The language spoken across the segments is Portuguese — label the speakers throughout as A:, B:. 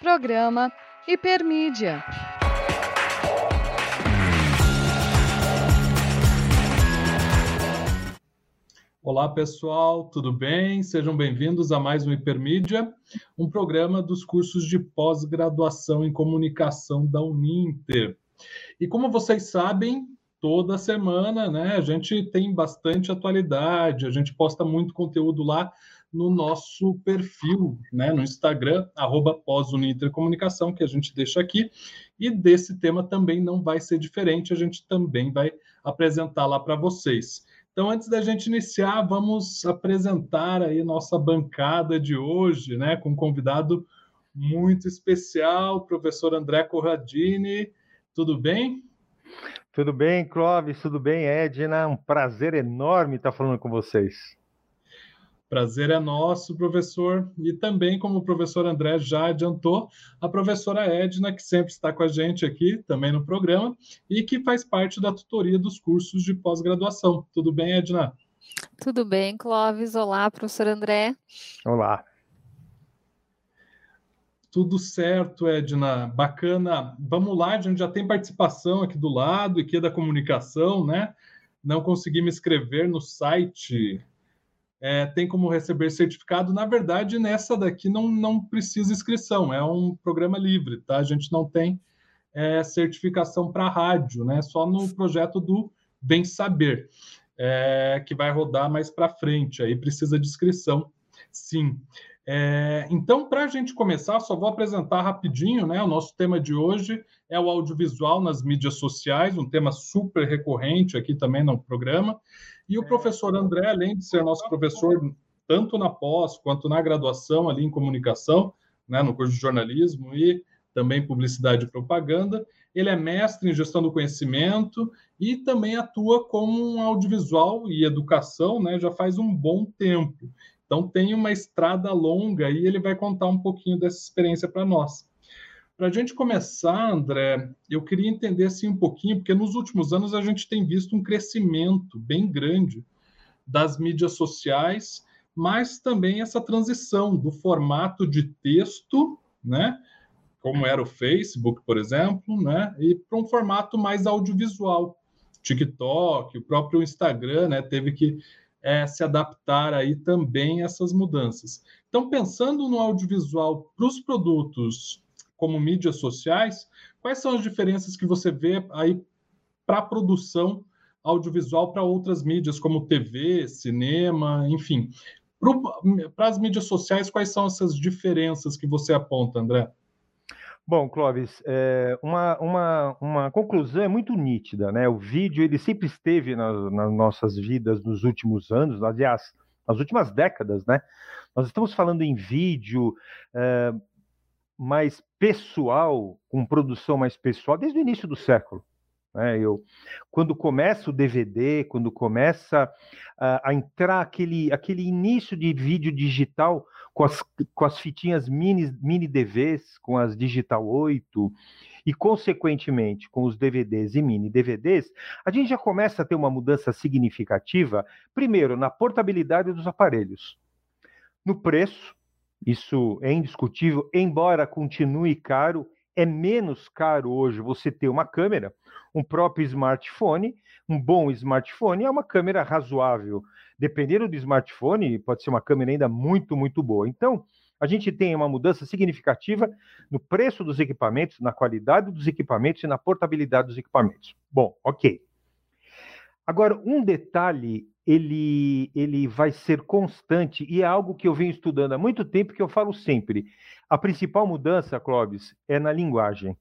A: Programa Hipermídia.
B: Olá pessoal, tudo bem? Sejam bem-vindos a mais um Hipermídia, um programa dos cursos de pós-graduação em comunicação da Uninter. E como vocês sabem, toda semana, né, a gente tem bastante atualidade, a gente posta muito conteúdo lá no nosso perfil, né, no Instagram, arroba pós-unintercomunicação, que a gente deixa aqui, e desse tema também não vai ser diferente, a gente também vai apresentar lá para vocês. Então, antes da gente iniciar, vamos apresentar aí nossa bancada de hoje, né, com um convidado muito especial, professor André Corradini. Tudo bem?
C: Tudo bem, Clóvis? Tudo bem, Edna? Um prazer enorme estar falando com vocês.
B: Prazer é nosso, professor. E também, como o professor André já adiantou, a professora Edna, que sempre está com a gente aqui, também no programa, e que faz parte da tutoria dos cursos de pós-graduação. Tudo bem, Edna?
D: Tudo bem, Clóvis. Olá, professor André.
C: Olá.
B: Tudo certo, Edna. Bacana. Vamos lá, a gente já tem participação aqui do lado, aqui é da comunicação, né? Não consegui me inscrever no site é, tem como receber certificado. Na verdade, nessa daqui não, não precisa inscrição, é um programa livre, tá? A gente não tem é, certificação para rádio, né? Só no projeto do Bem Saber, é, que vai rodar mais para frente. Aí precisa de inscrição, sim. É, então, para a gente começar, só vou apresentar rapidinho, né? O nosso tema de hoje é o audiovisual nas mídias sociais, um tema super recorrente aqui também no programa. E o professor André, além de ser nosso professor tanto na pós quanto na graduação ali em comunicação, né, no curso de jornalismo e também publicidade e propaganda, ele é mestre em gestão do conhecimento e também atua como um audiovisual e educação, né, já faz um bom tempo. Então tem uma estrada longa e ele vai contar um pouquinho dessa experiência para nós. Para a gente começar, André, eu queria entender assim um pouquinho, porque nos últimos anos a gente tem visto um crescimento bem grande das mídias sociais, mas também essa transição do formato de texto, né, como era o Facebook, por exemplo, né, e para um formato mais audiovisual. TikTok, o próprio Instagram, né, teve que é, se adaptar aí também a essas mudanças. Então, pensando no audiovisual para os produtos como mídias sociais, quais são as diferenças que você vê aí para a produção audiovisual para outras mídias, como TV, cinema, enfim? Para as mídias sociais, quais são essas diferenças que você aponta, André?
C: Bom, Clóvis, é, uma, uma, uma conclusão é muito nítida, né? O vídeo ele sempre esteve nas, nas nossas vidas nos últimos anos, aliás, nas últimas décadas, né? Nós estamos falando em vídeo, é, mais pessoal, com produção mais pessoal, desde o início do século. Né? Eu, quando começa o DVD, quando começa a, a, entrar aquele, aquele início de vídeo digital com as, com as fitinhas mini, mini DVs, com as Digital 8, e, consequentemente, com os DVDs e mini DVDs, a gente já começa a ter uma mudança significativa, primeiro, na portabilidade dos aparelhos, no preço, isso é indiscutível, embora continue caro, é menos caro hoje você ter uma câmera, um próprio smartphone, um bom smartphone é uma câmera razoável. Dependendo do smartphone, pode ser uma câmera ainda muito, muito boa. Então, a gente tem uma mudança significativa no preço dos equipamentos, na qualidade dos equipamentos e na portabilidade dos equipamentos. Bom, ok. Agora, um detalhe ele, ele vai ser constante e é algo que eu venho estudando há muito tempo que eu falo sempre. A principal mudança, Clóvis, é na linguagem.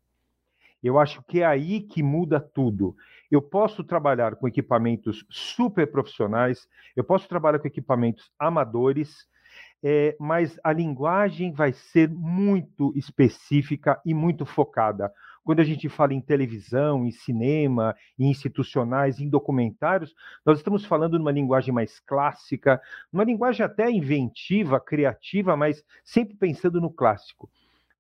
C: Eu acho que é aí que muda tudo. Eu posso trabalhar com equipamentos super profissionais, eu posso trabalhar com equipamentos amadores, é, mas a linguagem vai ser muito específica e muito focada. Quando a gente fala em televisão, em cinema, em institucionais, em documentários, nós estamos falando numa linguagem mais clássica, numa linguagem até inventiva, criativa, mas sempre pensando no clássico.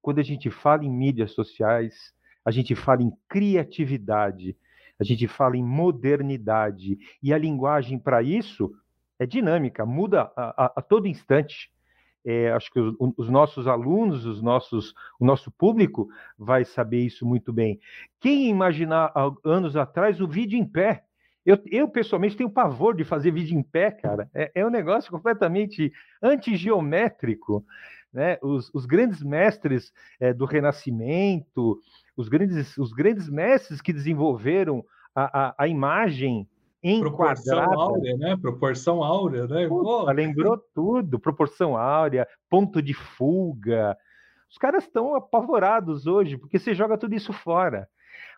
C: Quando a gente fala em mídias sociais, a gente fala em criatividade, a gente fala em modernidade, e a linguagem para isso é dinâmica, muda a, a, a todo instante. é, acho que os, os, nossos alunos, os nossos, o nosso público vai saber isso muito bem. Quem imaginar anos atrás o vídeo em pé? Eu, eu, pessoalmente tenho pavor de fazer vídeo em pé, cara. É, é um negócio completamente antigeométrico. Né? Os, os grandes mestres é, do Renascimento, os grandes, os grandes mestres que desenvolveram a, a, a imagem
B: Proporção áurea, né? Proporção áurea, né?
C: Puta, lembrou tudo. Proporção áurea, ponto de fuga. Os caras estão apavorados hoje, porque você joga tudo isso fora.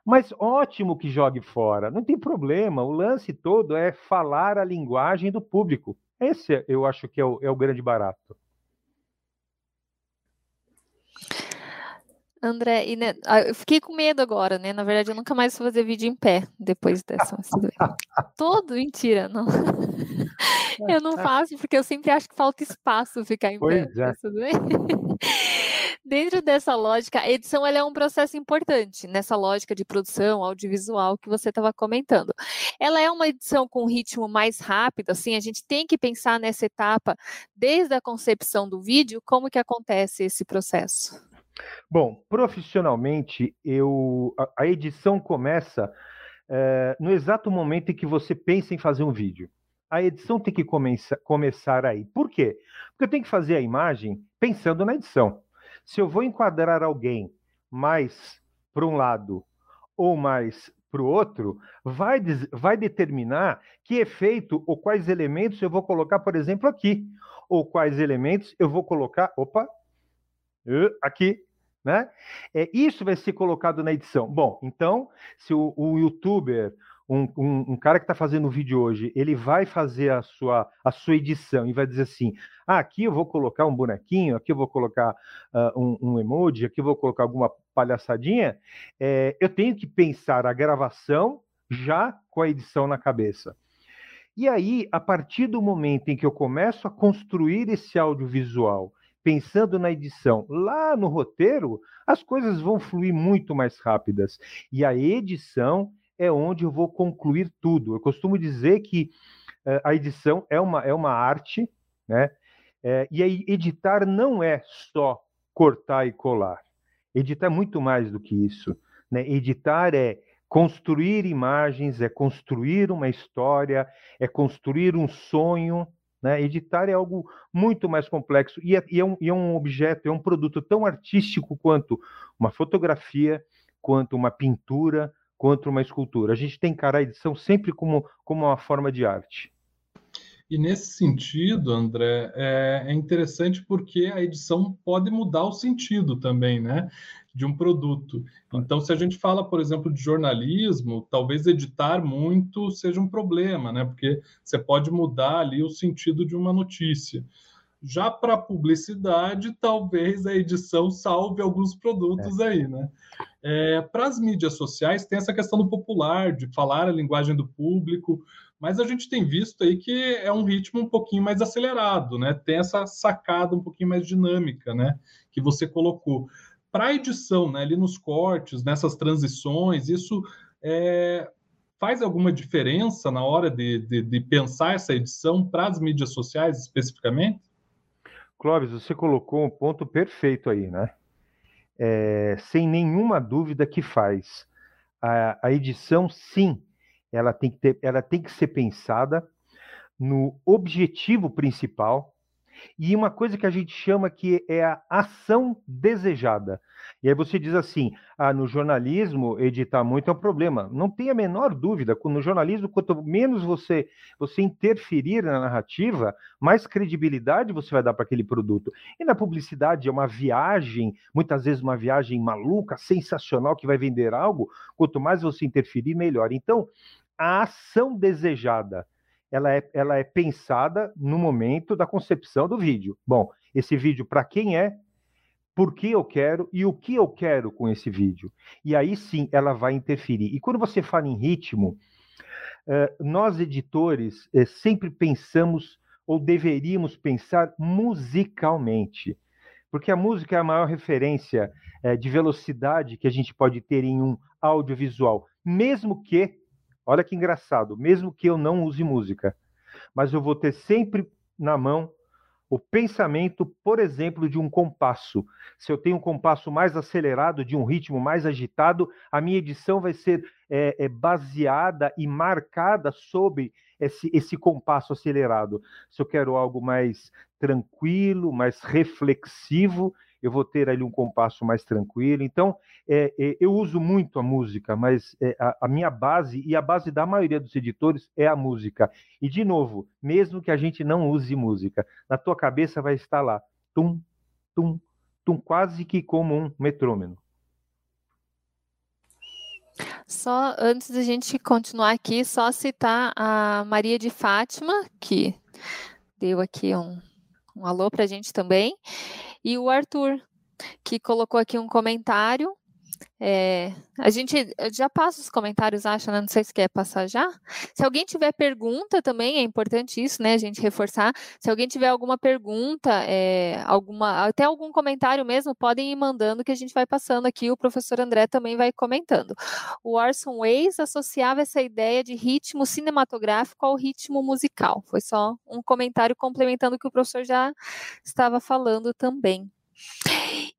C: Mas ótimo que jogue fora, não tem problema. O lance todo é falar a linguagem do público. Esse eu acho que é o, é o grande barato.
D: André, e, né, ah, eu fiquei com medo agora, né? Na verdade, eu nunca mais vou fazer vídeo em pé depois dessa. Todo mentira, não. Eu não faço porque eu sempre acho que falta espaço ficar em
C: pois
D: pé.
C: É.
D: Tudo bem? Dentro dessa lógica, a edição é um processo importante nessa lógica de produção audiovisual que você estava comentando. Ela é uma edição com ritmo mais rápido, assim, a gente tem que pensar nessa etapa desde a concepção do vídeo, como que acontece esse processo?
C: Bom, profissionalmente, eu a, a edição começa é, no exato momento em que você pensa em fazer um vídeo. A edição tem que começa, começar aí. Por quê? Porque eu tenho que fazer a imagem pensando na edição. Se eu vou enquadrar alguém mais para um lado ou mais para o outro, vai, vai determinar que efeito ou quais elementos eu vou colocar, por exemplo, aqui. Ou quais elementos eu vou colocar, opa, aqui né? É, isso vai ser colocado na edição. Bom, então, se o, o youtuber, um, um, um, cara que está fazendo o vídeo hoje, ele vai fazer a sua, a sua edição e vai dizer assim: ah, aqui eu vou colocar um bonequinho, aqui eu vou colocar uh, um, um, emoji, aqui eu vou colocar alguma palhaçadinha. É, eu tenho que pensar a gravação já com a edição na cabeça. E aí, a partir do momento em que eu começo a construir esse audiovisual pensando na edição, lá no roteiro, as coisas vão fluir muito mais rápidas. E a edição é onde eu vou concluir tudo. Eu costumo dizer que uh, a edição é uma, é uma arte, né? É, e aí, editar não é só cortar e colar. Editar é muito mais do que isso. Né? Editar é construir imagens, é construir uma história, é construir um sonho, né? Editar é algo muito mais complexo e é, e, é um, e é um objeto, é um produto tão artístico quanto uma fotografia, quanto uma pintura, quanto uma escultura. A gente tem que encarar a edição sempre como, como uma forma de arte.
B: E nesse sentido, André, é, é interessante porque a edição pode mudar o sentido também, né? De um produto. Então, se a gente fala, por exemplo, de jornalismo, talvez editar muito seja um problema, né? Porque você pode mudar ali o sentido de uma notícia. Já para publicidade, talvez a edição salve alguns produtos é. aí, né? É, para as mídias sociais, tem essa questão do popular, de falar a linguagem do público, mas a gente tem visto aí que é um ritmo um pouquinho mais acelerado, né? Tem essa sacada um pouquinho mais dinâmica, né? Que você colocou para a edição, né, ali nos cortes, nessas transições, isso é, faz alguma diferença na hora de, de, de pensar essa edição para as mídias sociais especificamente?
C: Clóvis, você colocou um ponto perfeito aí, né? É, sem nenhuma dúvida que faz. A, a edição, sim, ela tem, que ter, ela tem que ser pensada no objetivo principal, e uma coisa que a gente chama que é a ação desejada. E aí você diz assim: ah, no jornalismo, editar muito é um problema. Não tem a menor dúvida. No jornalismo, quanto menos você, você interferir na narrativa, mais credibilidade você vai dar para aquele produto. E na publicidade é uma viagem, muitas vezes uma viagem maluca, sensacional, que vai vender algo. Quanto mais você interferir, melhor. Então, a ação desejada ela é, ela é pensada no momento da concepção do vídeo. Bom, esse vídeo para quem é, por que eu quero e o que eu quero com esse vídeo. E aí sim ela vai interferir. E quando você fala em ritmo, eh, nós editores eh, sempre pensamos ou deveríamos pensar musicalmente. Porque a música é a maior referência eh, de velocidade que a gente pode ter em um audiovisual, mesmo que Olha que engraçado, mesmo que eu não use música, mas eu vou ter sempre na mão o pensamento, por exemplo, de um compasso. Se eu tenho um compasso mais acelerado, de um ritmo mais agitado, a minha edição vai ser é, é, baseada e marcada sobre esse, esse compasso acelerado. Se eu quero algo mais tranquilo, mais reflexivo, eu vou ter ali um compasso mais tranquilo. Então, é, é, eu uso muito a música, mas é, a, a, minha base e a base da maioria dos editores é a música. E, de novo, mesmo que a gente não use música, na tua cabeça vai estar lá, tum, tum, tum, quase que como um metrônomo.
D: Só antes da gente continuar aqui, só citar a Maria de Fátima, que deu aqui um, um alô para a gente também, e o Arthur, que colocou aqui um comentário é, a gente já passa os comentários, acha, né? Não sei se quer passar já. Se alguém tiver pergunta também, é importante isso, né? A gente reforçar. Se alguém tiver alguma pergunta, é, alguma, até algum comentário mesmo, podem ir mandando que a gente vai passando aqui. O professor André também vai comentando. O Orson Welles associava essa ideia de ritmo cinematográfico ao ritmo musical. Foi só um comentário complementando o que o professor já estava falando também.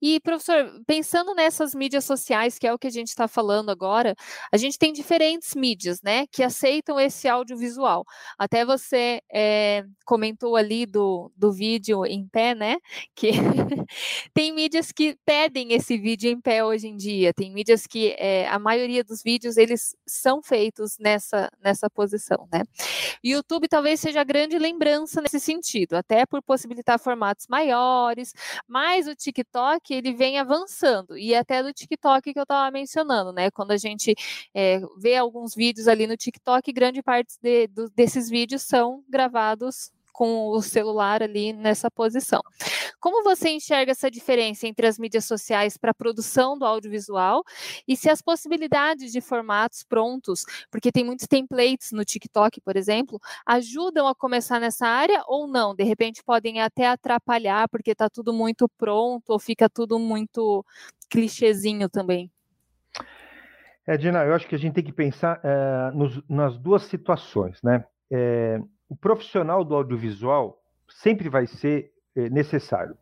D: E, professor, pensando nessas mídias sociais, que é o que a gente está falando agora, a gente tem diferentes mídias, né, que aceitam esse audiovisual. Até você é, comentou ali do, do vídeo em pé, né, que tem mídias que pedem esse vídeo em pé hoje em dia, tem mídias que é, a maioria dos vídeos, eles são feitos nessa, nessa posição, né. YouTube talvez seja a grande lembrança nesse sentido, até por possibilitar formatos maiores, mas o TikTok que ele vem avançando, e até do TikTok que eu estava mencionando, né? Quando a gente é, vê alguns vídeos ali no TikTok, grande parte de, do, desses vídeos são gravados com o celular ali nessa posição. Como você enxerga essa diferença entre as mídias sociais para a produção do audiovisual e se as possibilidades de formatos prontos, porque tem muitos templates no TikTok, por exemplo, ajudam a começar nessa área ou não? De repente podem até atrapalhar porque está tudo muito pronto ou fica tudo muito clichêzinho também.
C: É, Dina, eu acho que a gente tem que pensar é, nos, nas duas situações, né? É, o profissional do audiovisual sempre vai ser é, necessário.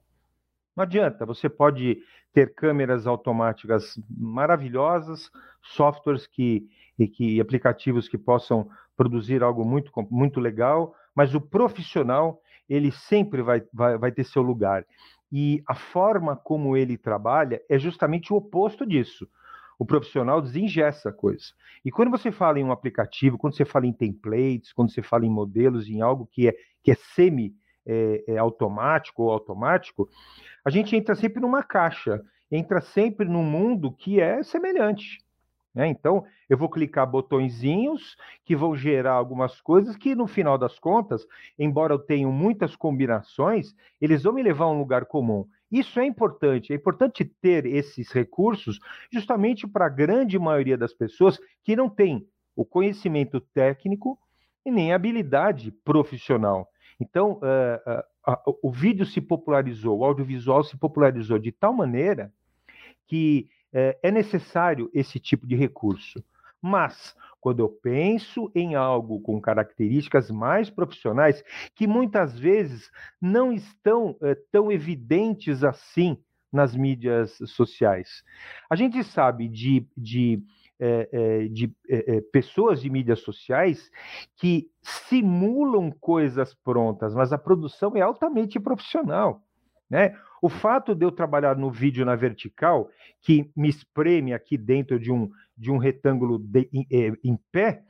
C: Não adianta, você pode ter câmeras automáticas maravilhosas, softwares que, e que aplicativos que possam produzir algo muito, muito legal, mas o profissional ele sempre vai, vai, vai ter seu lugar. E a forma como ele trabalha é justamente o oposto disso o profissional desingessa a coisa. E quando você fala em um aplicativo, quando você fala em templates, quando você fala em modelos, em algo que é, que é semi é, é automático ou automático, a gente entra sempre numa caixa, entra sempre num mundo que é semelhante. Né? Então, eu vou clicar botõezinhos que vão gerar algumas coisas que, no final das contas, embora eu tenha muitas combinações, eles vão me levar a um lugar comum. Isso é importante, é importante ter esses recursos justamente para a grande maioria das pessoas que não tem o conhecimento técnico e nem habilidade profissional. Então, uh, uh, uh, o vídeo se popularizou, o audiovisual se popularizou de tal maneira que eh, é necessário esse tipo de recurso. Mas quando eu penso em algo com características mais profissionais, que muitas vezes não estão é, tão evidentes assim nas mídias sociais. A gente sabe de, de, é, de é, pessoas de mídias sociais que simulam coisas prontas, mas a produção é altamente profissional. Né? O fato de eu trabalhar no vídeo na vertical, que me espreme aqui dentro de um, de um retângulo de, em, é, em, pé,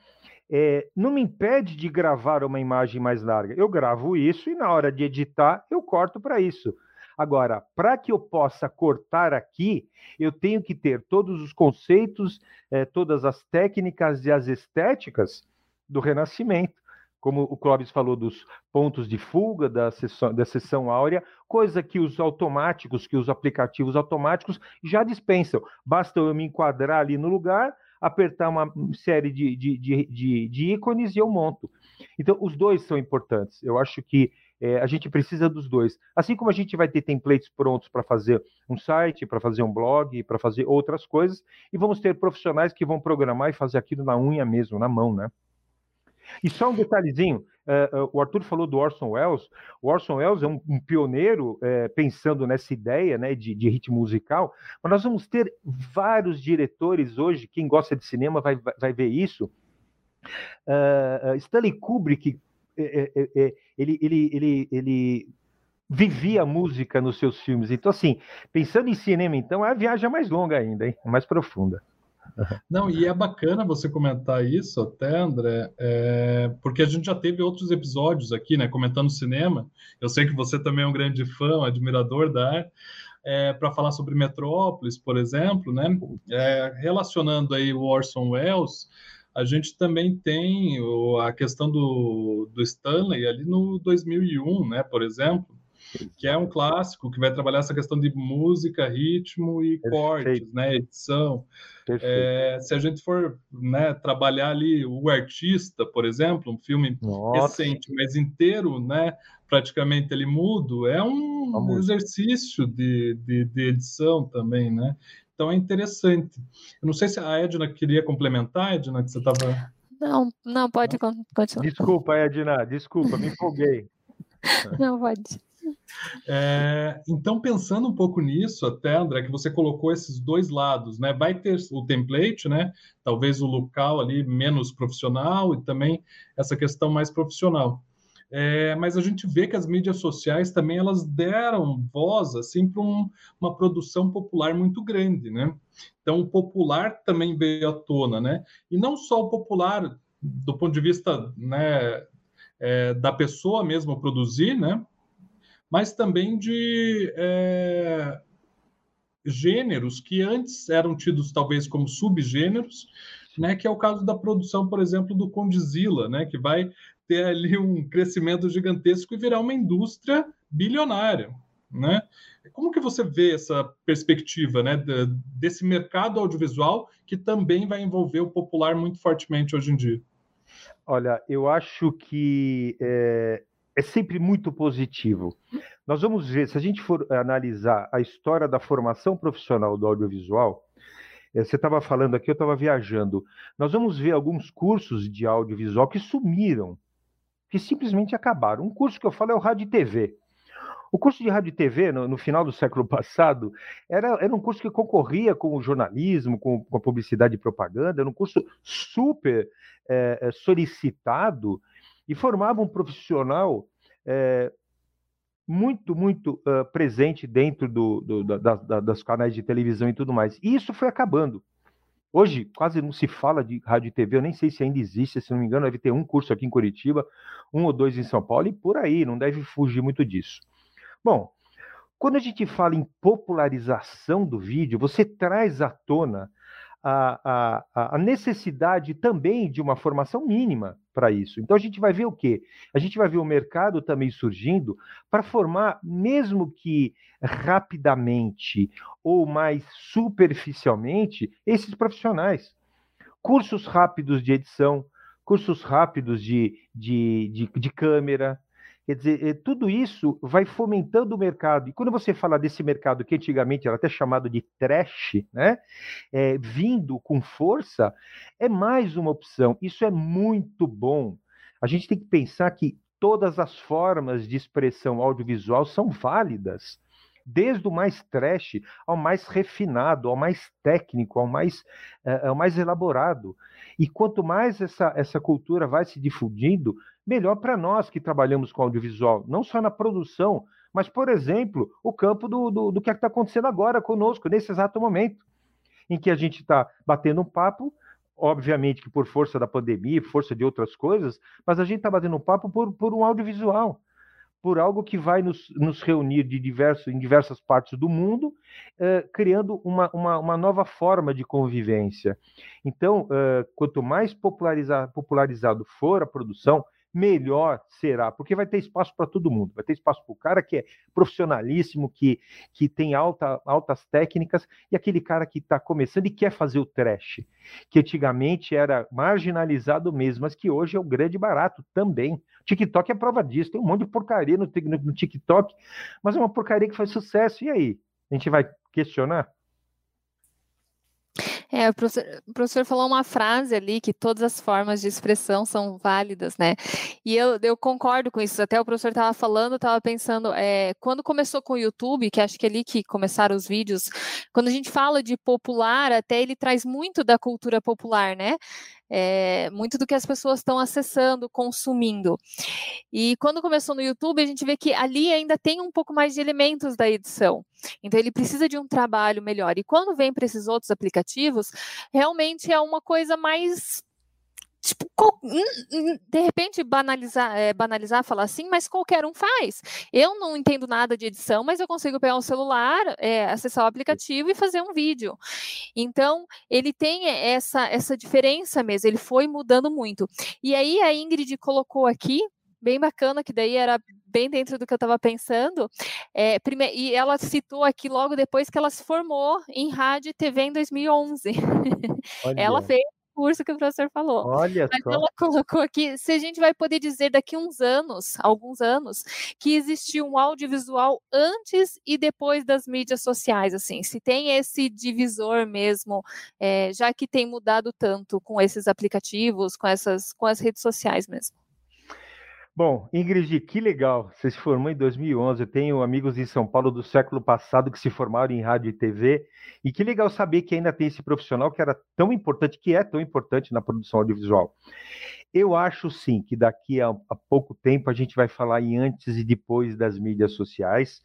C: é, não me impede de gravar uma imagem mais larga. Eu gravo isso e na hora de editar eu corto para isso. Agora, para que eu possa cortar aqui, eu tenho que ter todos os conceitos, é, todas as técnicas e as estéticas do Renascimento como o Clóvis falou dos pontos de fuga da sessão, da sessão áurea, coisa que os automáticos, que os aplicativos automáticos já dispensam. Basta eu me enquadrar ali no lugar, apertar uma série de, de, de, de, ícones e eu monto. Então, os dois são importantes. Eu acho que é, a gente precisa dos dois. Assim como a gente vai ter templates prontos para fazer um site, para fazer um blog, para fazer outras coisas, e vamos ter profissionais que vão programar e fazer aquilo na unha mesmo, na mão, né? E só um detalhezinho, uh, o Arthur falou do Orson Welles. O Orson Welles é um, um pioneiro uh, pensando nessa ideia né, de, de, ritmo musical, mas nós vamos ter vários diretores hoje, quem gosta de cinema vai, vai, ver isso. Uh, Stanley Kubrick, ele, ele, ele, ele vivia a música nos seus filmes. Então, assim, pensando em cinema, então, a viagem é mais longa ainda, hein? mais profunda.
B: Não, e é bacana você comentar isso até, André, é, porque a gente já teve outros episódios aqui, né, comentando cinema. Eu sei que você também é um grande fã, um admirador da arte, é, para falar sobre Metrópolis, por exemplo, né, é, relacionando aí o Orson Welles, a gente também tem a questão do, do Stanley ali no 2001, né, por exemplo, que é um clássico que vai trabalhar essa questão de música, ritmo e Perfeito. cortes, né, edição. É, se a gente for né, trabalhar ali o artista, por exemplo, um filme Nossa. recente, mas inteiro, né, praticamente ele mudo, é um Vamos. exercício de, de, de edição também, né? Então é interessante. Eu não sei se a Edna queria complementar, Edna, que você estava.
D: Não, não, pode continuar.
C: Desculpa, Edna, desculpa, me empolguei.
D: Não, pode.
B: É, então, pensando um pouco nisso, até, André, que você colocou esses dois lados, né? Vai ter o template, né? Talvez o local ali menos profissional e também essa questão mais profissional. É, mas a gente vê que as mídias sociais também elas deram voz assim para um, uma produção popular muito grande, né? Então o popular também veio à tona, né? E não só o popular do ponto de vista né, é, da pessoa mesmo produzir, né? Mas também de é, gêneros que antes eram tidos talvez como subgêneros, né, que é o caso da produção, por exemplo, do Condizila, né, que vai ter ali um crescimento gigantesco e virar uma indústria bilionária, né? Como que você vê essa perspectiva, né, desse mercado audiovisual que também vai envolver o popular muito fortemente hoje em dia?
C: Olha, eu acho que é, é sempre muito positivo. Nós vamos ver, se a gente for analisar a história da formação profissional do audiovisual, eh, você estava falando aqui, eu estava viajando. Nós vamos ver alguns cursos de audiovisual que sumiram, que simplesmente acabaram. Um curso que eu falo é o Rádio e TV. O curso de rádio e TV, no, no, final do século passado, era, era um curso que concorria com o jornalismo, com, com a publicidade e propaganda, era um curso super é, solicitado e formava um profissional é, muito, muito uh, presente dentro do, do, da, da, das canais de televisão e tudo mais. E isso foi acabando. Hoje quase não se fala de rádio e TV, eu nem sei se ainda existe, se não me engano, deve ter um curso aqui em Curitiba, um ou dois em São Paulo, e por aí, não deve fugir muito disso. Bom, quando a gente fala em popularização do vídeo, você traz à tona a, a, a necessidade também de uma formação mínima para isso. Então a gente vai ver o quê? A gente vai ver o mercado também surgindo para formar, mesmo que rapidamente ou mais superficialmente, esses profissionais. Cursos rápidos de edição, cursos rápidos de, de, de, de câmera, Quer dizer, eh, tudo isso vai fomentando o mercado. E quando você fala desse mercado que antigamente era até chamado de trash, né? É, vindo com força, é mais uma opção. Isso é muito bom. A gente tem que pensar que todas as formas de expressão audiovisual são válidas desde o mais trash ao mais refinado, ao mais técnico, ao mais, uh, ao mais elaborado. E quanto mais essa, essa cultura vai se difundindo, melhor para nós que trabalhamos com audiovisual, não só na produção, mas, por exemplo, o campo do, do, do que é está acontecendo agora conosco, nesse exato momento, em que a gente está batendo um papo, obviamente que por força da pandemia, força de outras coisas, mas a gente está batendo um papo por, por um audiovisual por algo que vai nos, nos reunir de diversos, em diversas partes do mundo, eh, criando uma, uma, uma, nova forma de convivência. Então, eh, quanto mais popularizado for a produção, melhor será, porque vai ter espaço para todo mundo. Vai ter espaço para o cara que é profissionalíssimo, que, que tem alta, altas técnicas, e aquele cara que está começando e quer fazer o trash, que antigamente era marginalizado mesmo, mas que hoje é o grande barato também. TikTok é prova disso, tem um monte de porcaria no, no, no TikTok, mas é uma porcaria que faz sucesso. E aí? A gente vai questionar?
D: É, o professor, o professor, falou uma frase ali que todas as formas de expressão são válidas, né? E eu, eu concordo com isso. Até o professor estava falando, estava pensando, é, quando começou com o YouTube, que acho que é ali que começaram os vídeos, quando a gente fala de popular, até ele traz muito da cultura popular, né? É, muito do que as pessoas estão acessando, consumindo. E quando começou no YouTube, a gente vê que ali ainda tem um pouco mais de elementos da edição. Então ele precisa de um trabalho melhor. E quando vem para esses outros aplicativos, realmente é uma coisa mais tipo, de repente banalizar, é, banalizar, falar assim, mas qualquer um faz. Eu não entendo nada de edição, mas eu consigo pegar um celular, é, acessar o aplicativo e fazer um vídeo. Então, ele tem essa, essa diferença mesmo, ele foi mudando muito. E aí a Ingrid colocou aqui, bem bacana, que daí era bem dentro do que eu estava pensando. É, prime... E ela citou aqui logo depois que ela se formou em rádio e TV em 2011. ela fez curso que o professor falou.
C: Olha
D: Mas
C: só.
D: ela colocou aqui, se a gente vai poder dizer daqui uns anos, alguns anos, que existiu um audiovisual antes e depois das mídias sociais, assim, se tem esse divisor mesmo, é, já que tem mudado tanto com esses aplicativos, com essas, com as redes sociais mesmo.
C: Bom, Ingrid, que legal. Você se formou em 2011. Eu tenho amigos em São Paulo do século passado que se formaram em rádio e TV. E que legal saber que ainda tem esse profissional que era tão importante, que é tão importante na produção audiovisual. Eu acho sim que daqui a, a pouco tempo a gente vai falar em antes e depois das mídias sociais.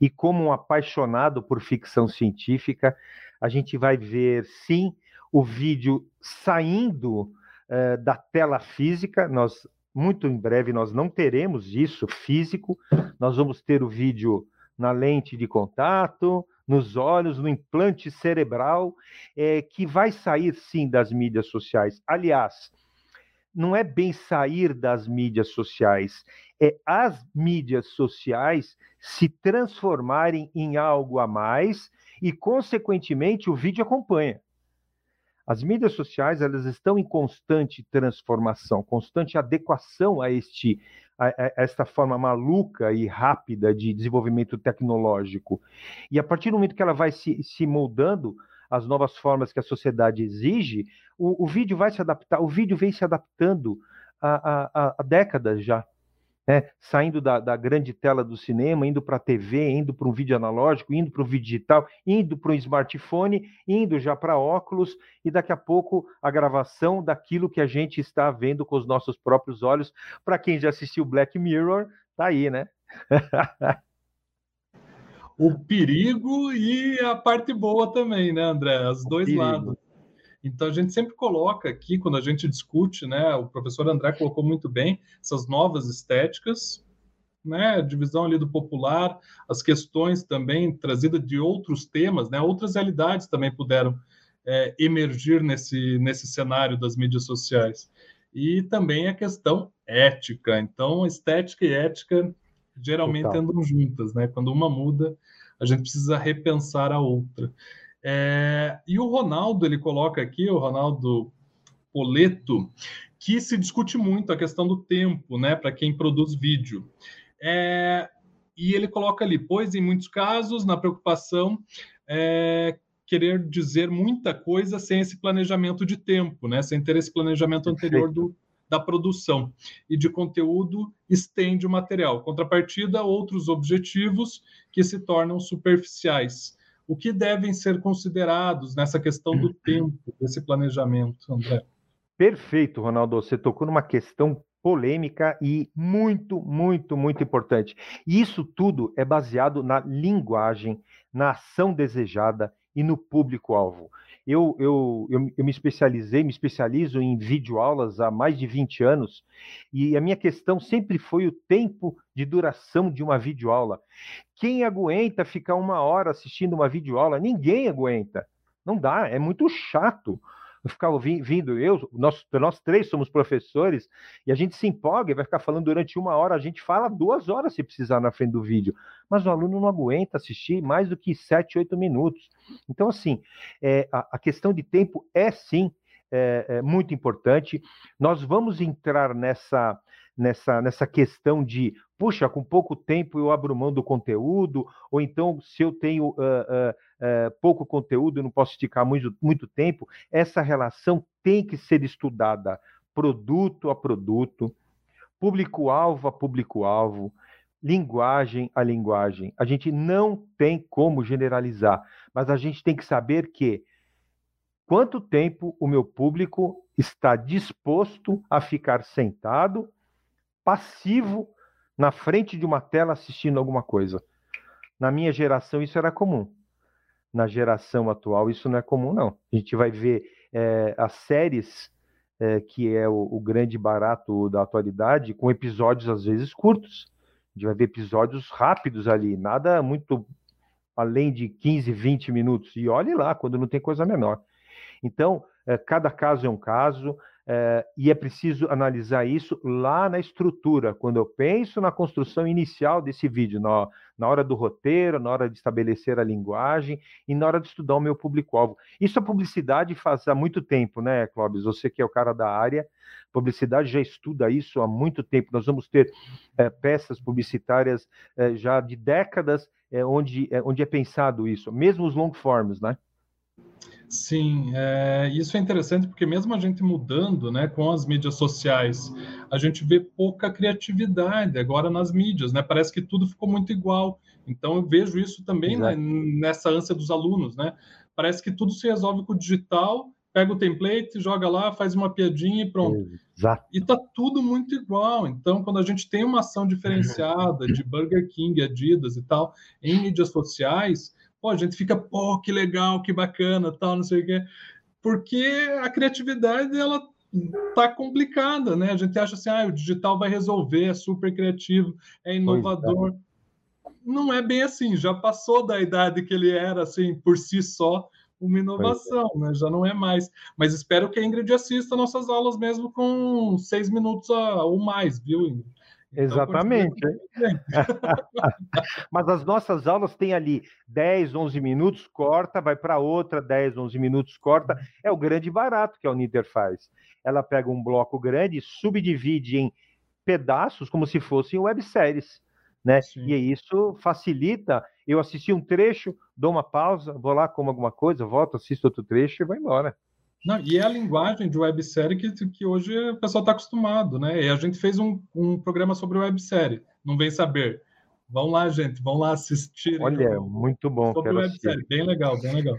C: E como um apaixonado por ficção científica, a gente vai ver sim o vídeo saindo uh, da tela física. Nós muito em breve nós não teremos isso físico, nós vamos ter o vídeo na lente de contato, nos olhos, no implante cerebral, é, que vai sair sim das mídias sociais. Aliás, não é bem sair das mídias sociais, é as mídias sociais se transformarem em algo a mais e, consequentemente, o vídeo acompanha. As mídias sociais elas estão em constante transformação, constante adequação a este a, a esta forma maluca e rápida de desenvolvimento tecnológico. E a partir do momento que ela vai se, se moldando às novas formas que a sociedade exige, o, o vídeo vai se adaptar. O vídeo vem se adaptando há, há, décadas já né? saindo da, da, grande tela do cinema, indo para a TV, indo para um vídeo analógico, indo para o vídeo digital, indo para um smartphone, indo já para óculos, e daqui a pouco a gravação daquilo que a gente está vendo com os nossos próprios olhos. Para quem já assistiu Black Mirror, tá aí, né?
B: o perigo e a parte boa também, né, André? Os dois lados. Então a gente sempre coloca aqui, quando a gente discute, né, o professor André colocou muito bem essas novas estéticas, né, a divisão ali do popular, as questões também trazidas de outros temas, né, outras realidades também puderam é, emergir nesse, nesse cenário das mídias sociais. E também a questão ética. Então, estética e ética geralmente Total. andam juntas, né? Quando uma muda, a gente precisa repensar a outra. É, e o Ronaldo, ele coloca aqui, o Ronaldo Poleto, que se discute muito a questão do tempo, né, para quem produz vídeo. É, e ele coloca ali, pois em muitos casos, na preocupação, é, querer dizer muita coisa sem esse planejamento de tempo, né, sem ter esse planejamento anterior do, da produção e de conteúdo estende o material. Contrapartida, outros objetivos que se tornam superficiais o que devem ser considerados nessa questão do tempo, desse planejamento, André?
C: Perfeito, Ronaldo. Você tocou numa questão polêmica e muito, muito, muito importante. E isso tudo é baseado na linguagem, na ação desejada e no público-alvo. Eu, eu, eu, eu, me especializei, me especializo em videoaulas há mais de 20 anos, e a minha questão sempre foi o tempo de duração de uma videoaula. Quem aguenta ficar uma hora assistindo uma videoaula? Ninguém aguenta. Não dá, é muito chato ficar ouvindo, eu, nós, nós três somos professores, e a gente se empolga e vai ficar falando durante uma hora, a gente fala duas horas se precisar na frente do vídeo, mas o aluno não aguenta assistir mais do que sete, oito minutos. Então, assim, é, a, a questão de tempo é sim é, é muito importante. Nós vamos entrar nessa nessa, nessa questão de, puxa, com pouco tempo eu abro mão do conteúdo, ou então se eu tenho uh, uh, é, pouco conteúdo, não posso esticar muito, muito tempo. Essa relação tem que ser estudada produto a produto, público-alvo a público-alvo, linguagem a linguagem. A gente não tem como generalizar, mas a gente tem que saber que quanto tempo o meu público está disposto a ficar sentado, passivo, na frente de uma tela assistindo alguma coisa. Na minha geração, isso era comum. Na geração atual, isso não é comum, não. A gente vai ver é, as séries, é, que é o, o grande barato da atualidade, com episódios às vezes curtos. A gente vai ver episódios rápidos ali, nada muito além de 15, 20 minutos. E olhe lá, quando não tem coisa menor. Então, é, cada caso é um caso, é, e é preciso analisar isso lá na estrutura, quando eu penso na construção inicial desse vídeo, na, na hora do roteiro, na hora de estabelecer a linguagem e na hora de estudar o meu público-alvo. Isso a publicidade faz há muito tempo, né, Clóvis? Você que é o cara da área, publicidade já estuda isso há muito tempo. Nós vamos ter é, peças publicitárias é, já de décadas onde, é, onde é pensado isso, mesmo os long forms, né?
B: Sim, é, isso é interessante porque mesmo a gente mudando, né, com as mídias sociais, a gente vê pouca criatividade agora nas mídias, né? Parece que tudo ficou muito igual. Então eu vejo isso também né, nessa ânsia dos alunos, né? Parece que tudo se resolve com o digital, pega o template, joga lá, faz uma piadinha e pronto. Exato. E tá tudo muito igual. Então, quando a gente tem uma ação diferenciada de Burger King, Adidas e tal em mídias sociais, pô, a gente fica, pô, que legal, que bacana, tal, não sei o quê. Porque a criatividade, ela tá complicada, né? A gente acha assim, ah, o digital vai resolver, é super criativo, é, é inovador. É. Não é bem assim, já passou da idade que ele era, assim, por si só, uma é. inovação, é. né? Já não é mais. Mas espero que a Ingrid assista nossas aulas mesmo com seis minutos ou mais, viu, Ingrid?
C: Então, Exatamente. Mas as nossas aulas têm ali 10, 11 minutos, corta, vai para outra, 10, 11 minutos, corta. É o grande barato que a Uninter faz. Ela pega um bloco grande, subdivide em pedaços, como se fossem webséries. Né? E isso facilita. Eu assisti um trecho, dou uma pausa, vou lá, como alguma coisa, volto, assisto outro trecho e vou embora.
B: Não, e é a linguagem de websérie que, que hoje o pessoal está acostumado, né? E a gente fez um, um programa sobre websérie, não vem saber. Vão lá, gente, vão lá assistir.
C: Olha, muito bom.
B: Sobre websérie, bem legal, bem legal.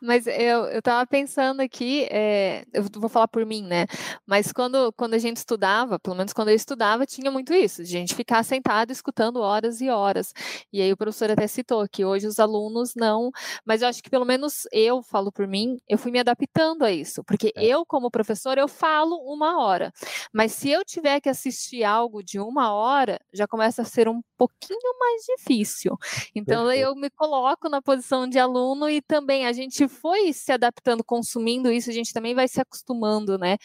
D: Mas eu, eu tava pensando aqui, é, eu vou falar por mim, né? Mas quando, quando a gente estudava, pelo menos quando eu estudava, tinha muito isso, de gente ficar sentado escutando horas e horas. E aí o professor até citou que hoje os alunos não, mas eu acho que pelo menos eu falo por mim, eu fui me adaptando a isso, porque é. eu, como professor, eu falo uma hora. Mas se eu tiver que assistir algo de uma hora, já começa a ser um pouquinho mais difícil. Então Perfeito. eu me coloco na posição de aluno e também a gente foi se adaptando, consumindo isso, a gente também vai se acostumando, né?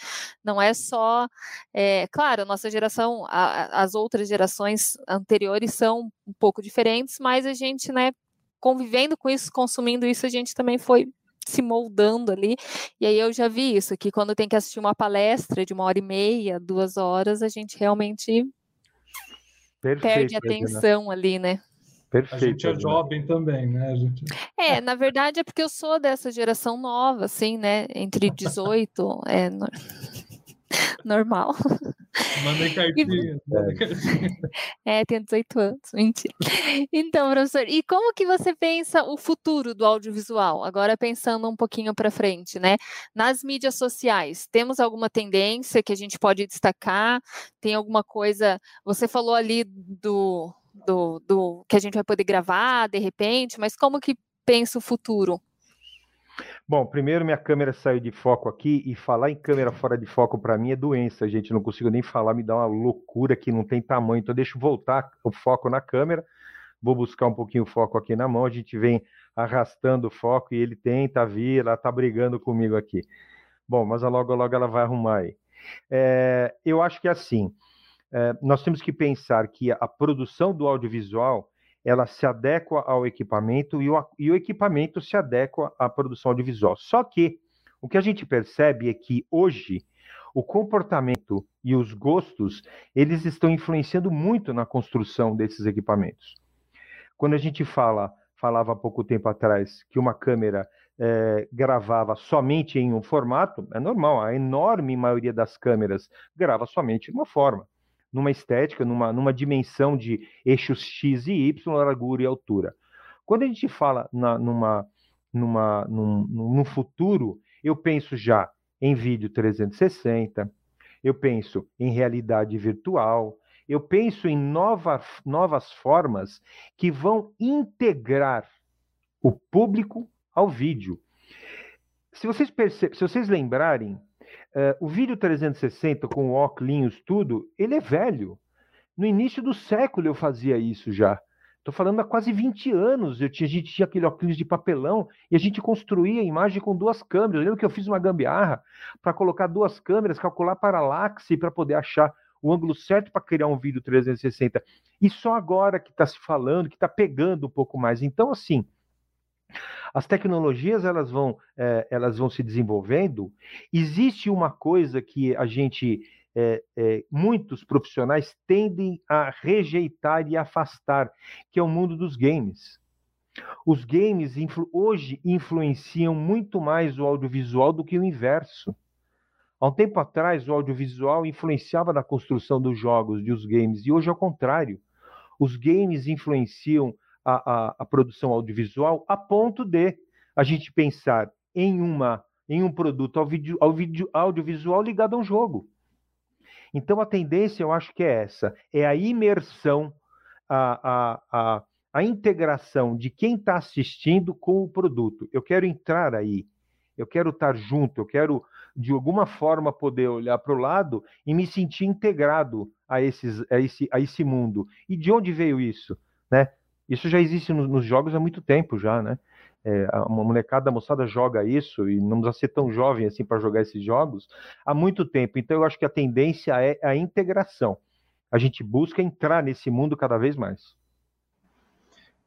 D: Não é só, é, claro, nossa geração, a, as outras gerações anteriores são um pouco diferentes, mas a gente, né, convivendo com isso, consumindo isso, a gente também foi se moldando ali. E aí eu já vi isso, que quando tem que assistir uma palestra de uma hora e meia, duas horas, a gente realmente Perfeito, perde atenção ali, né?
B: Perfeito. A gente é jovem também, né? Gente...
D: É, na verdade é porque eu sou dessa geração nova, assim, né? Entre 18, é no... normal.
B: Mandei cartinha.
D: É, tem 18 anos, mentira. Então, professor, e como que você pensa o futuro do audiovisual? Agora pensando um pouquinho para frente, né? Nas mídias sociais, temos alguma tendência que a gente pode destacar? Tem alguma coisa? Você falou ali do, do, do que a gente vai poder gravar de repente, mas como que pensa o futuro?
C: Bom, primeiro minha câmera saiu de foco aqui e falar em câmera fora de foco para mim é doença, gente. Não consigo nem falar, me dá uma loucura que não tem tamanho. Então deixa eu voltar o foco na câmera. Vou buscar um pouquinho o foco aqui na mão. A gente vem arrastando o foco e ele tenta vir, ela tá brigando comigo aqui. Bom, mas logo logo ela vai arrumar aí. É, eu acho que é assim. É, nós temos que pensar que a produção do audiovisual ela se adequa ao equipamento e o, e o equipamento se adequa à produção audiovisual. Só que o que a gente percebe é que hoje o comportamento e os gostos eles estão influenciando muito na construção desses equipamentos. Quando a gente fala falava há pouco tempo atrás que uma câmera é, gravava somente em um formato, é normal, a enorme maioria das câmeras grava somente de uma forma, numa estética, numa, numa dimensão de eixos X e Y, largura e altura. Quando a gente fala na, numa, numa, num, num futuro, eu penso já em vídeo 360, eu penso em realidade virtual, eu penso em nova, novas formas que vão integrar o público ao vídeo. Se vocês, perce... se vocês lembrarem, uh, o vídeo 360 com óculos, tudo, ele é velho. No início do século eu fazia isso já. Estou falando há quase 20 anos. Eu tinha, a gente tinha aquele óculos de papelão e a gente construía a imagem com duas câmeras. Eu lembro que eu fiz uma gambiarra para colocar duas câmeras, calcular paralaxe para poder achar o ângulo certo para criar um vídeo 360. E só agora que está se falando, que está pegando um pouco mais. Então, assim, as tecnologias elas vão, é, elas vão se desenvolvendo. Existe uma coisa que a gente, é, é, muitos profissionais tendem a rejeitar e afastar, que é o mundo dos games. Os games influ hoje influenciam muito mais o audiovisual do que o inverso. Há um tempo atrás, o audiovisual influenciava na construção dos jogos, dos games, e hoje é o contrário. Os games influenciam a, a, a produção audiovisual a ponto de a gente pensar em uma em um produto audiovisual ligado a um jogo. Então a tendência, eu acho que é essa, é a imersão, a, a, a, a integração de quem está assistindo com o produto. Eu quero entrar aí, eu quero estar junto, eu quero de alguma forma poder olhar para o lado e me sentir integrado a, esses, a, esse, a esse mundo. E de onde veio isso? Né? Isso já existe nos, nos jogos há muito tempo já, né? É, a molecada, a moçada joga isso e não precisa ser tão jovem assim para jogar esses jogos há muito tempo. Então eu acho que a tendência é a integração. A gente busca entrar nesse mundo cada vez mais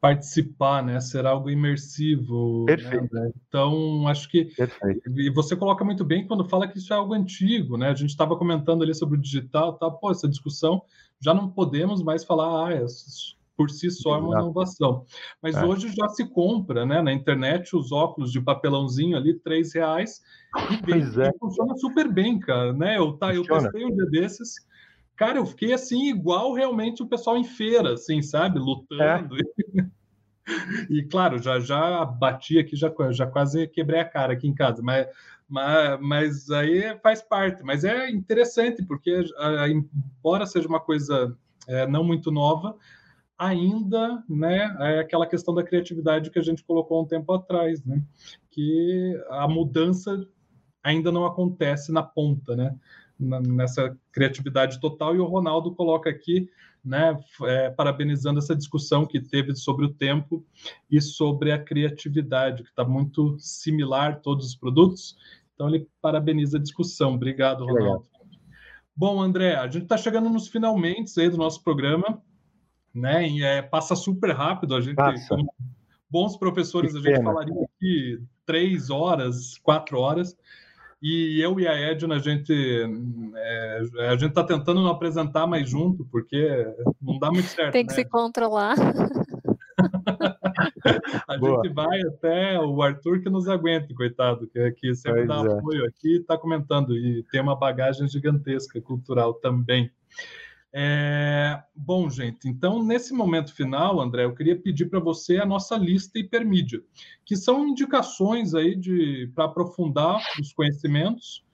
B: participar, né? Ser algo imersivo.
C: Né, Perfeito.
B: Né? Então, acho que.
C: Perfeito.
B: E você coloca muito bem quando fala que isso é algo antigo, né? A gente estava comentando ali sobre o digital, tá? Pô, essa discussão já não podemos mais falar, ah, é, por si só é uma inovação. Mas é. hoje já se compra, né? Na internet, os óculos de papelãozinho ali, três reais, e, bem, é. funciona super bem, cara, né? Eu, tá, eu testei um dia desses. Cara, eu fiquei assim, igual realmente o pessoal em feira, assim, sabe? Lutando. É. e claro, já já bati aqui, já, já quase quebrei a cara aqui em casa, mas, mas, mas aí faz parte. Mas é interessante, porque embora seja uma coisa é, não muito nova, ainda né, é aquela questão da criatividade que a gente colocou um tempo atrás, né? Que a mudança ainda não acontece na ponta, né? nessa criatividade total. E o Ronaldo coloca aqui, né, é, parabenizando essa discussão que teve sobre o tempo e sobre a criatividade, que está muito similar todos os produtos. Então ele parabeniza a discussão. Obrigado, Ronaldo. Bom, André, a gente está chegando nos finalmente aí do nosso programa, né? E é, passa super rápido. A gente, como bons professores, a gente falaria aqui três horas, quatro horas. E eu e a Edna, a gente é, a gente está tentando não apresentar mais junto, porque não dá muito certo.
D: Tem que
B: né?
D: se controlar.
B: a Boa. gente vai até o Arthur que nos aguente, coitado, que, que sempre pois dá é. apoio aqui está comentando, e tem uma bagagem gigantesca cultural também. É, bom, gente, então nesse momento final, André, eu queria pedir para você a nossa lista hipermídia, que são indicações aí de para aprofundar os conhecimentos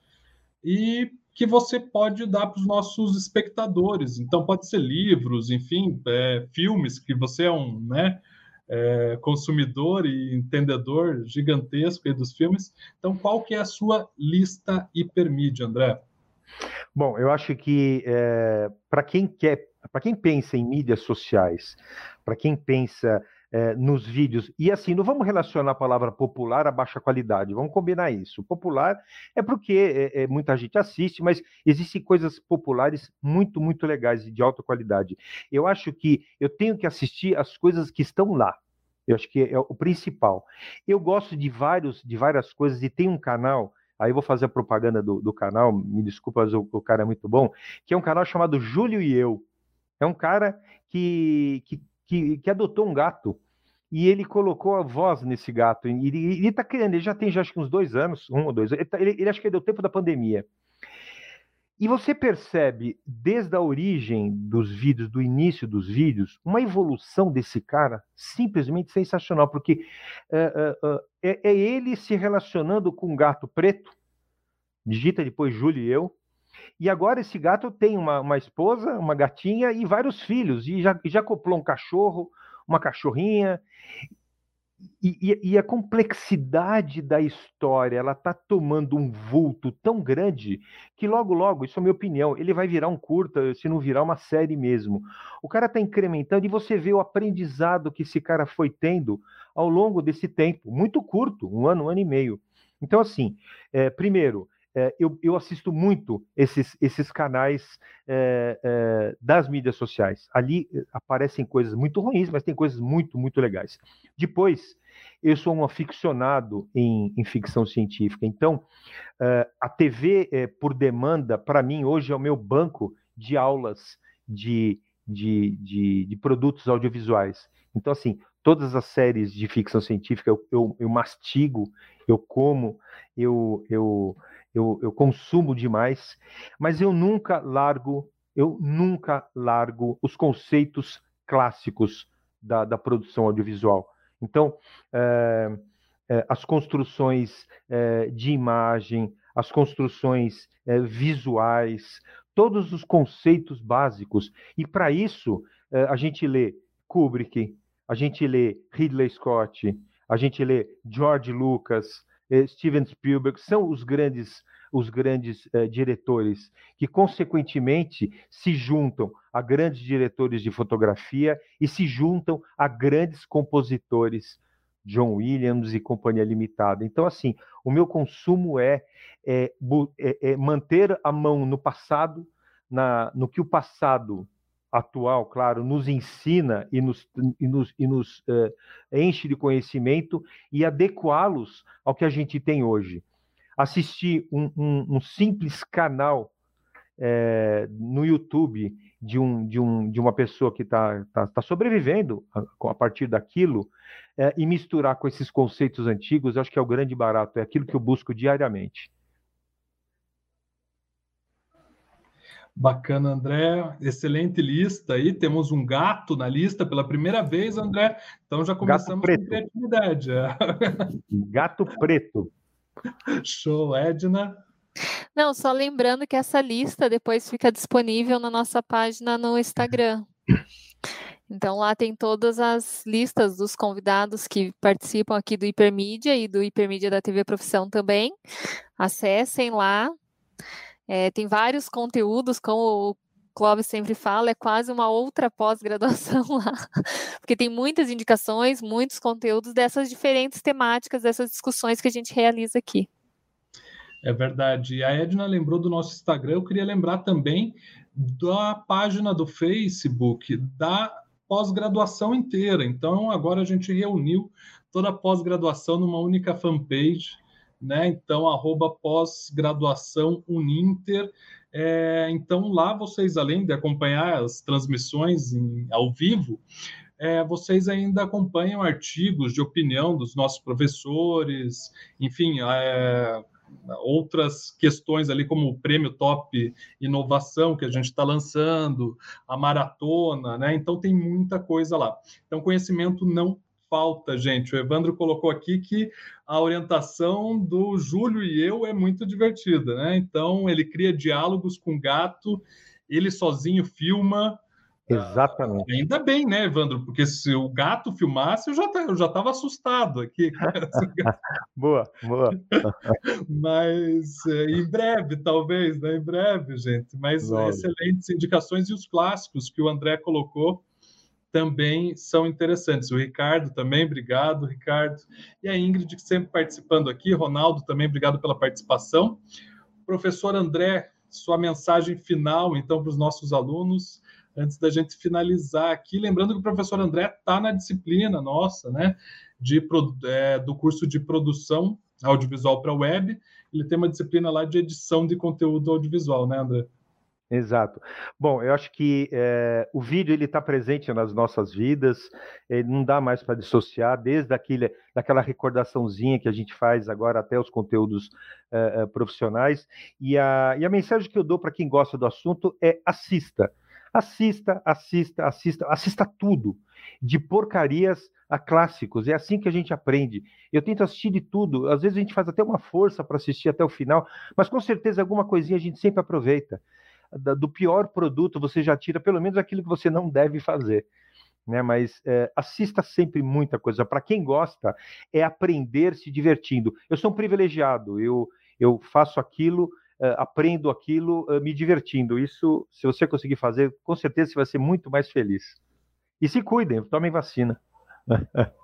B: e que você pode dar para os nossos espectadores. Então, pode ser livros, enfim, é, filmes, que você é um né, é, consumidor e entendedor gigantesco dos filmes. Então, qual que é a sua lista hipermídia, André?
C: Bom, eu acho que é, para quem quer, para quem pensa em mídias sociais, para quem pensa é, nos vídeos, e assim, não vamos relacionar a palavra popular a baixa qualidade, vamos combinar isso. Popular é porque é, é, muita gente assiste, mas existem coisas populares muito, muito legais e de alta qualidade. Eu acho que eu tenho que assistir as coisas que estão lá. Eu acho que é o principal. Eu gosto de vários, de várias coisas e tem um canal Aí vou fazer a propaganda do, do canal, me desculpa, mas o, o, cara é muito bom, que é um canal chamado Júlio e Eu. É um cara que, que, que, que adotou um gato. e ele colocou a voz nesse gato. Ele está criando, ele já tem já acho que uns dois anos, um ou dois. Ele, tá, ele, ele acho que deu tempo da pandemia. E você percebe, desde a origem dos vídeos, do início dos vídeos, uma evolução desse cara? Simplesmente sensacional, porque é, é, é ele se relacionando com um gato preto, digita depois Júlio e eu, e agora esse gato tem uma, uma esposa, uma gatinha e vários filhos, e já, já acoplou um cachorro, uma cachorrinha, e, e, a complexidade da história, ela está tomando um vulto tão grande que logo, logo, isso é minha opinião, ele vai virar um curta, se não virar uma série mesmo. O cara está incrementando e você vê o aprendizado que esse cara foi tendo ao longo desse tempo, muito curto, um ano, um ano e meio. Então, assim, é, primeiro, é, eu, eu, assisto muito esses, esses canais é, é, das mídias sociais. Ali aparecem coisas muito ruins, mas tem coisas muito, muito legais. Depois, eu sou um aficionado em, em ficção científica. Então, a TV por demanda, para mim, hoje é o meu banco de aulas de, de, de, de produtos audiovisuais. Então, assim, todas as séries de ficção científica eu, eu, eu mastigo, eu como, eu, eu, eu, eu consumo demais, mas eu nunca largo, eu nunca largo os conceitos clássicos da, da produção audiovisual. Então, é, é, as construções é, de imagem, as construções visuais, todos os conceitos básicos. E para isso, a gente lê Kubrick, a gente lê Ridley Scott, a gente lê George Lucas, Steven Spielberg, são os grandes os grandes eh, diretores, que consequentemente se juntam a grandes diretores de fotografia e se juntam a grandes compositores, John Williams e Companhia Limitada. Então, assim, o meu consumo é, é, é, é manter a mão no passado, na, no que o passado atual, claro, nos ensina e nos, e nos, e nos uh, enche de conhecimento e adequá-los ao que a gente tem hoje. Assistir um, um, um simples canal é, no YouTube de, um, de, um, de uma pessoa que está tá, tá sobrevivendo a, a, partir daquilo é, e misturar com esses conceitos antigos, acho que é o grande barato, é aquilo que eu busco diariamente.
B: Bacana, André. Excelente lista aí. Temos um gato na lista pela primeira vez, André. Então já começamos
C: com criatividade. É. Gato preto.
B: Show, Edna.
D: Não, só lembrando que essa lista depois fica disponível na nossa página no Instagram. Então lá tem todas as listas dos convidados que participam aqui do Hipermídia e do Hipermídia da TV Profissão também. Acessem lá, é, tem vários conteúdos, como Clóvis sempre fala, é quase uma outra pós-graduação lá, porque tem muitas indicações, muitos conteúdos dessas diferentes temáticas, dessas discussões que a gente realiza aqui.
B: É verdade. A Edna lembrou do nosso Instagram, eu queria lembrar também da página do Facebook da pós-graduação inteira. Então, agora a gente reuniu toda a pós-graduação numa única fanpage né? Então, arroba pós-graduação Uninter. É, então, lá vocês, além de acompanhar as transmissões em, ao vivo, é, vocês ainda acompanham artigos de opinião dos nossos professores, enfim, é, outras questões ali, como o prêmio Top Inovação que a gente está lançando, a maratona, né? Então tem muita coisa lá. Então, conhecimento não falta, gente. O Evandro colocou aqui que a orientação do Júlio e eu é muito divertida, né? Então, ele cria diálogos com o gato, ele sozinho filma.
C: Exatamente.
B: Ah, ainda bem, né, Evandro? Porque se o gato filmasse, eu já eu já estava assustado aqui.
C: boa, boa.
B: Mas é, em breve, talvez, né? Em breve, gente. Mas excelentes indicações e os clássicos que o André colocou também são interessantes. O Ricardo também, obrigado, Ricardo. E a Ingrid, que sempre participando aqui. Ronaldo também, obrigado pela participação. Professor André, sua mensagem final, então, para os nossos alunos, antes da gente finalizar aqui. Lembrando que o professor André está na disciplina nossa, né, de, é, do curso de produção audiovisual para web. Ele tem uma disciplina lá de edição de conteúdo audiovisual, né, André?
C: Exato. Bom, eu acho que é, o vídeo ele está presente nas nossas vidas, ele não dá mais para dissociar, desde aquele, daquela recordaçãozinha que a gente faz agora até os conteúdos é, profissionais. E a, e a mensagem que eu dou para quem gosta do assunto é assista. Assista, assista, assista, assista tudo, de porcarias a clássicos. É assim que a gente aprende. Eu tento assistir de tudo. Às vezes a gente faz até uma força para assistir até o final, mas com certeza alguma coisinha a gente sempre aproveita do pior produto você já tira pelo menos aquilo que você não deve fazer. Né, mas é, assista sempre muita coisa. Para quem gosta, é aprender se divertindo. Eu sou um privilegiado, eu, eu faço aquilo, uh, aprendo aquilo, uh, me divertindo. Isso, se você conseguir fazer, com certeza você vai ser muito mais feliz. E se cuidem, tomem vacina.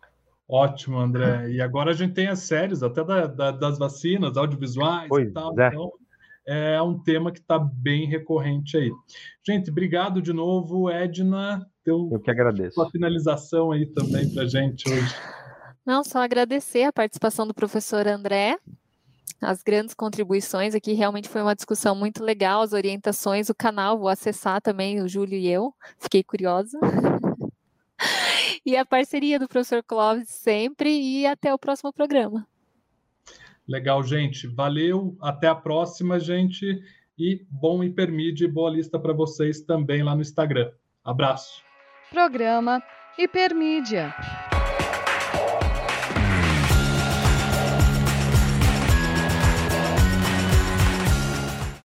B: Ótimo, André. E agora a gente tem as séries, até da, da, das vacinas, audiovisuais
C: pois
B: e tal.
C: É.
B: Então, é um tema que está bem recorrente aí. Gente, obrigado de novo, Edna.
C: Teu, Eu que agradeço.
B: Sua finalização aí também para gente hoje.
D: Não, só agradecer a participação do professor André, as grandes contribuições aqui, realmente foi uma discussão muito legal, as orientações, o canal, vou acessar também, o Júlio e eu, fiquei curiosa. e a parceria do professor Clóvis sempre, e até o próximo programa.
B: Legal, gente. Valeu. Até a próxima, gente. E bom Hipermídia e boa lista para vocês também lá no Instagram. Abraço.
A: Programa Hipermídia.